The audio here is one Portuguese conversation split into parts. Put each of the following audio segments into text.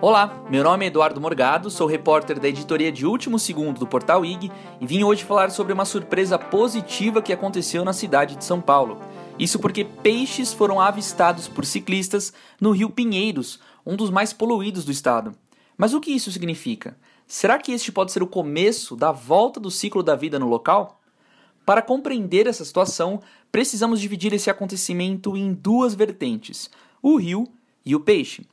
Olá, meu nome é Eduardo Morgado, sou repórter da editoria de Último Segundo do Portal IG e vim hoje falar sobre uma surpresa positiva que aconteceu na cidade de São Paulo. Isso porque peixes foram avistados por ciclistas no Rio Pinheiros, um dos mais poluídos do estado. Mas o que isso significa? Será que este pode ser o começo da volta do ciclo da vida no local? Para compreender essa situação, precisamos dividir esse acontecimento em duas vertentes: o rio e o peixe.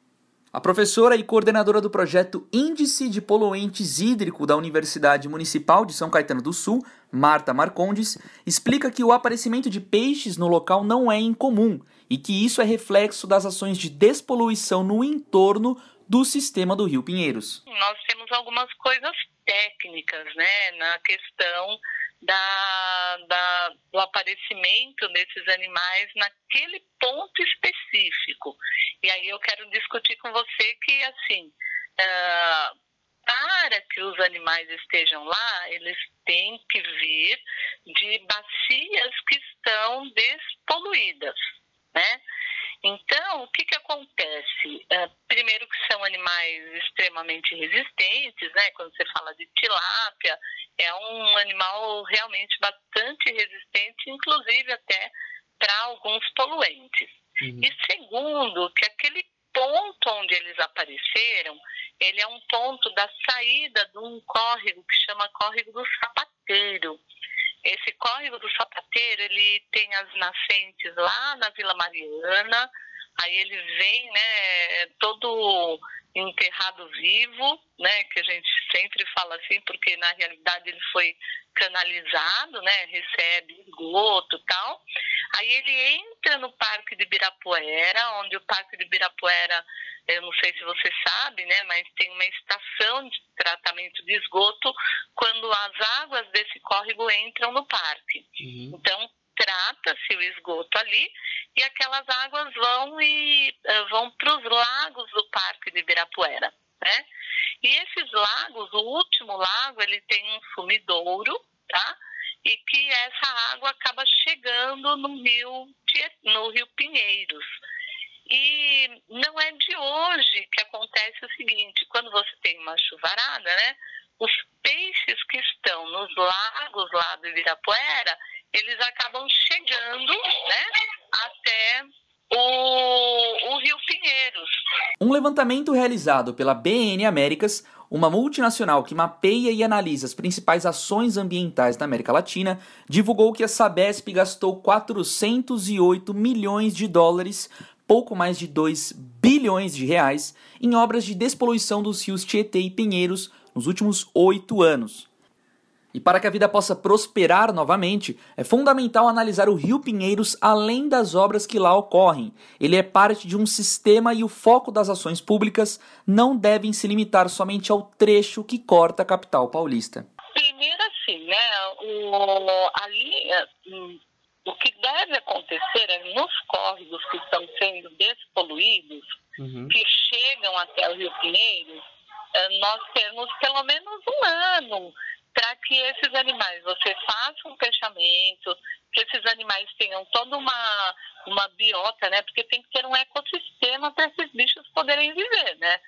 A professora e coordenadora do projeto Índice de Poluentes Hídrico da Universidade Municipal de São Caetano do Sul, Marta Marcondes, explica que o aparecimento de peixes no local não é incomum e que isso é reflexo das ações de despoluição no entorno do sistema do Rio Pinheiros. Nós temos algumas coisas técnicas né, na questão da, da, do aparecimento desses animais naquele ponto específico. E aí eu quero discutir com você que, assim, uh, para que os animais estejam lá, eles têm que vir de bacias que estão despoluídas, né? Então, o que, que acontece? Uh, primeiro que são animais extremamente resistentes, né? Quando você fala de tilápia, é um animal realmente bastante resistente, inclusive até para alguns poluentes. Uhum. E segundo, que aquele ponto onde eles apareceram, ele é um ponto da saída de um córrego que chama Córrego do Sapateiro. Esse córrego do Sapateiro, ele tem as nascentes lá na Vila Mariana, aí ele vem, né, todo enterrado vivo, né, que a gente sempre fala assim, porque na realidade ele foi canalizado, né, recebe esgoto tal. Aí ele entra no Parque de Ibirapuera, onde o Parque de Ibirapuera, eu não sei se você sabe, né, mas tem uma estação de tratamento de esgoto quando as águas desse córrego entram no parque. Uhum. Então, trata-se o esgoto ali e aquelas águas vão e uh, vão para os lagos do Parque de Ibirapuera, né? E esses lagos, o último lago, ele tem um sumidouro, tá? E que essa água acaba chegando no rio, no rio Pinheiros. E não é de hoje que acontece o seguinte, quando você tem uma chuvarada, né? Os peixes que estão nos lagos lá do Ibirapuera, eles acabam chegando, né? Até o, Um levantamento realizado pela BN Américas, uma multinacional que mapeia e analisa as principais ações ambientais da América Latina, divulgou que a Sabesp gastou 408 milhões de dólares, pouco mais de 2 bilhões de reais, em obras de despoluição dos rios Tietê e Pinheiros nos últimos oito anos. E para que a vida possa prosperar novamente, é fundamental analisar o Rio Pinheiros além das obras que lá ocorrem. Ele é parte de um sistema e o foco das ações públicas não devem se limitar somente ao trecho que corta a capital paulista. Primeiro assim, né, o, ali, é, hum, o que deve acontecer é nos córregos que estão sendo despoluídos, uhum. que chegam até o Rio Pinheiros, é, nós temos pelo menos um ano para que esses animais, você faça um fechamento, que esses animais tenham toda uma, uma biota, né? Porque tem que ter um ecossistema para esses bichos poderem viver, né?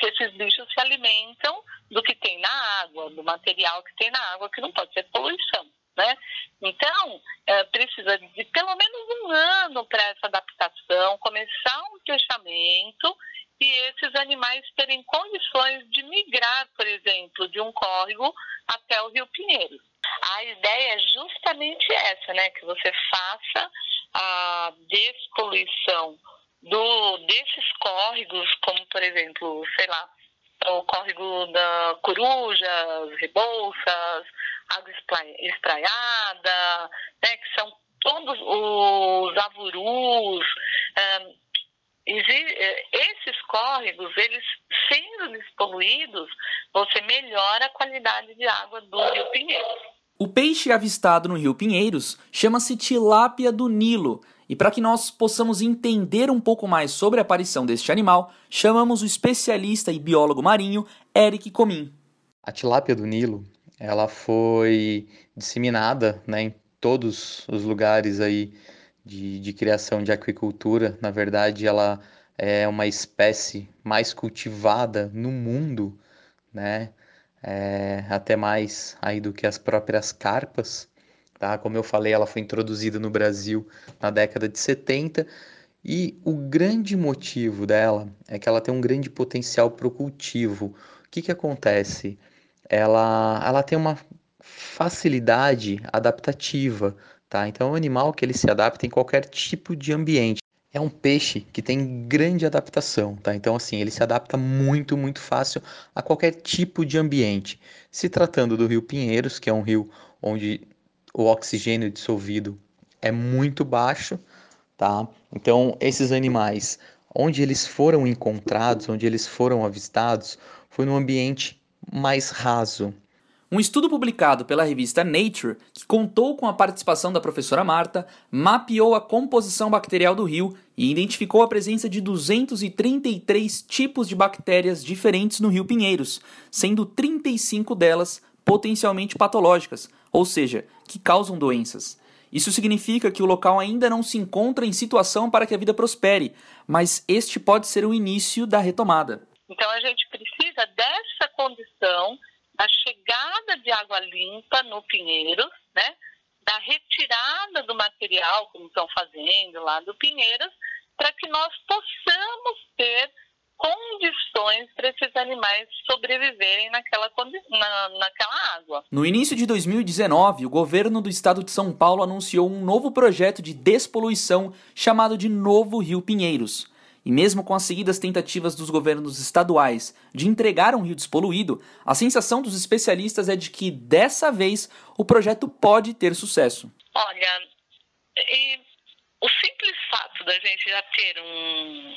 Que esses bichos se alimentam do que tem na água, do material que tem na água, que não pode ser poluição, né? Então, é, precisa de pelo menos um ano para essa adaptação, começar um fechamento e esses animais terem condições de migrar, por exemplo, de um córrego até o Rio Pinheiros. A ideia é justamente essa, né? Que você faça a despoluição do, desses córregos, como por exemplo, sei lá, o córrego da Coruja, Rebouças, Água Espraiada, né, que são todos os avurus. Eh, esses córregos, eles sendo despoluídos, você melhora a qualidade de água do Rio Pinheiros. O peixe avistado no Rio Pinheiros chama-se tilápia do Nilo. E para que nós possamos entender um pouco mais sobre a aparição deste animal, chamamos o especialista e biólogo marinho Eric Comim. A tilápia do Nilo, ela foi disseminada né, em todos os lugares aí de, de criação de aquicultura. Na verdade, ela é uma espécie mais cultivada no mundo, né? É, até mais aí do que as próprias carpas, tá? Como eu falei, ela foi introduzida no Brasil na década de 70 e o grande motivo dela é que ela tem um grande potencial para o cultivo. O que, que acontece? Ela, ela tem uma facilidade adaptativa, tá? Então é um animal que ele se adapta em qualquer tipo de ambiente. É um peixe que tem grande adaptação, tá? Então assim, ele se adapta muito, muito fácil a qualquer tipo de ambiente. Se tratando do Rio Pinheiros, que é um rio onde o oxigênio dissolvido é muito baixo, tá? Então esses animais, onde eles foram encontrados, onde eles foram avistados, foi num ambiente mais raso, um estudo publicado pela revista Nature, que contou com a participação da professora Marta, mapeou a composição bacterial do rio e identificou a presença de 233 tipos de bactérias diferentes no rio Pinheiros, sendo 35 delas potencialmente patológicas, ou seja, que causam doenças. Isso significa que o local ainda não se encontra em situação para que a vida prospere, mas este pode ser o início da retomada. Então a gente precisa dessa condição da chegada de água limpa no Pinheiros, né? da retirada do material, como estão fazendo lá do Pinheiros, para que nós possamos ter condições para esses animais sobreviverem naquela, na, naquela água. No início de 2019, o governo do estado de São Paulo anunciou um novo projeto de despoluição chamado de Novo Rio Pinheiros. E mesmo com as seguidas tentativas dos governos estaduais de entregar um rio despoluído, a sensação dos especialistas é de que dessa vez o projeto pode ter sucesso. Olha, o simples fato da gente já ter um,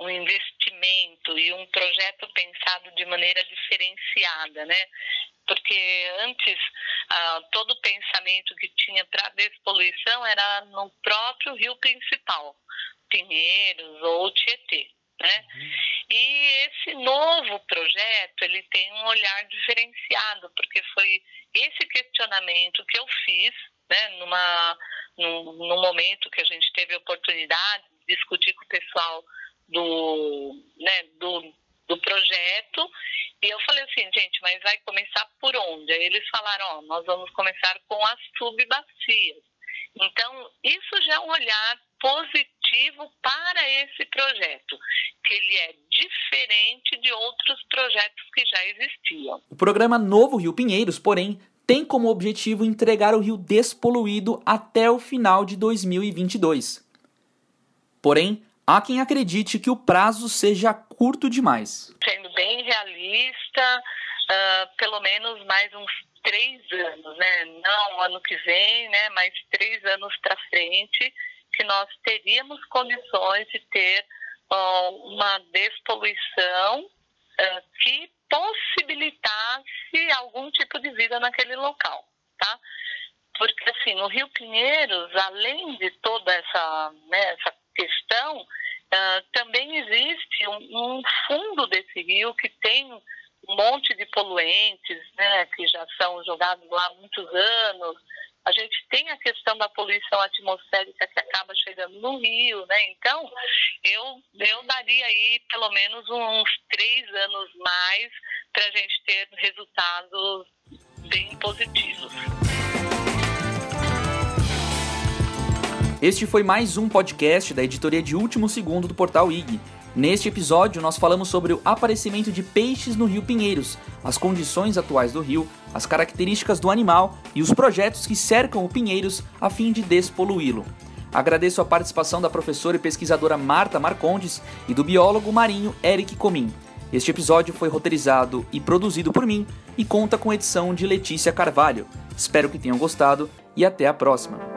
um investimento e um projeto pensado de maneira diferenciada, né? Porque antes ah, todo o pensamento que tinha para despoluição era no próprio rio principal. Pinheiros ou Tietê. Né? Uhum. E esse novo projeto ele tem um olhar diferenciado, porque foi esse questionamento que eu fiz né, numa, num, num momento que a gente teve a oportunidade de discutir com o pessoal do, né, do, do projeto. E eu falei assim, gente, mas vai começar por onde? Aí eles falaram, ó, nós vamos começar com as subbacias. Então, isso já é um olhar positivo para esse projeto, que ele é diferente de outros projetos que já existiam. O programa Novo Rio Pinheiros, porém, tem como objetivo entregar o rio despoluído até o final de 2022. Porém, há quem acredite que o prazo seja curto demais. Sendo bem realista, uh, pelo menos mais uns três anos, né? Não ano que vem, né? Mas três anos para frente, que nós teríamos condições de ter uma despoluição uh, que possibilitasse algum tipo de vida naquele local, tá? Porque, assim, no Rio Pinheiros, além de toda essa, né, essa questão, uh, também existe um, um fundo desse rio que tem um monte de poluentes, né, que já são jogados lá há muitos anos. A gente tem a questão da poluição atmosférica que acaba chegando no rio, né? Então, eu, eu daria aí pelo menos uns três anos mais para a gente ter resultados bem positivos. Este foi mais um podcast da editoria de último segundo do portal IG. Neste episódio, nós falamos sobre o aparecimento de peixes no Rio Pinheiros, as condições atuais do rio, as características do animal e os projetos que cercam o Pinheiros a fim de despoluí-lo. Agradeço a participação da professora e pesquisadora Marta Marcondes e do biólogo marinho Eric Comim. Este episódio foi roteirizado e produzido por mim e conta com edição de Letícia Carvalho. Espero que tenham gostado e até a próxima.